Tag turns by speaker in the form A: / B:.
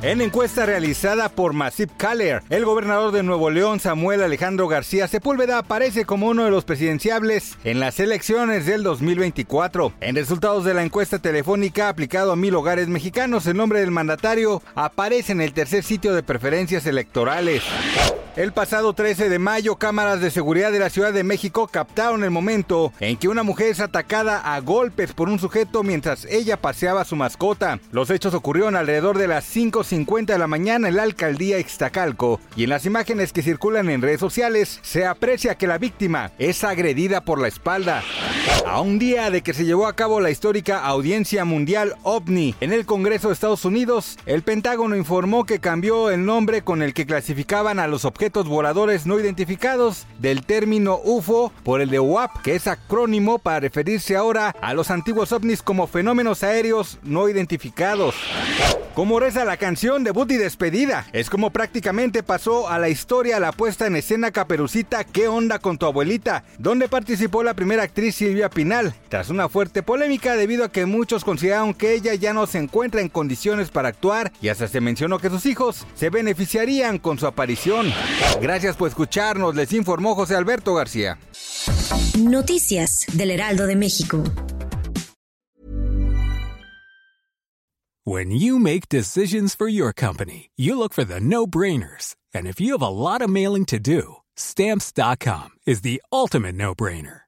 A: En encuesta realizada por Massive Caller, el gobernador de Nuevo León, Samuel Alejandro García Sepúlveda, aparece como uno de los presidenciables en las elecciones del 2024. En resultados de la encuesta telefónica aplicado a mil hogares mexicanos, el nombre del mandatario aparece en el tercer sitio de preferencias electorales. El pasado 13 de mayo, cámaras de seguridad de la Ciudad de México captaron el momento en que una mujer es atacada a golpes por un sujeto mientras ella paseaba su mascota. Los hechos ocurrieron alrededor de las 5.50 de la mañana en la alcaldía Ixtacalco y en las imágenes que circulan en redes sociales se aprecia que la víctima es agredida por la espalda. A un día de que se llevó a cabo la histórica audiencia mundial OVNI en el Congreso de Estados Unidos, el Pentágono informó que cambió el nombre con el que clasificaban a los objetos voladores no identificados del término UFO por el de UAP, que es acrónimo para referirse ahora a los antiguos ovnis como fenómenos aéreos no identificados. Como reza la canción debut y despedida, es como prácticamente pasó a la historia la puesta en escena Caperucita ¿Qué onda con tu abuelita? donde participó la primera actriz Silvia Pinal, tras una fuerte polémica debido a que muchos consideraron que ella ya no se encuentra en condiciones para actuar y hasta se mencionó que sus hijos se beneficiarían con su aparición. Gracias por escucharnos, les informó José Alberto García.
B: Noticias del Heraldo de México.
C: When you make decisions for your company, you look for the no-brainers. And if you have a lot of mailing to do, stamps.com is the ultimate no-brainer.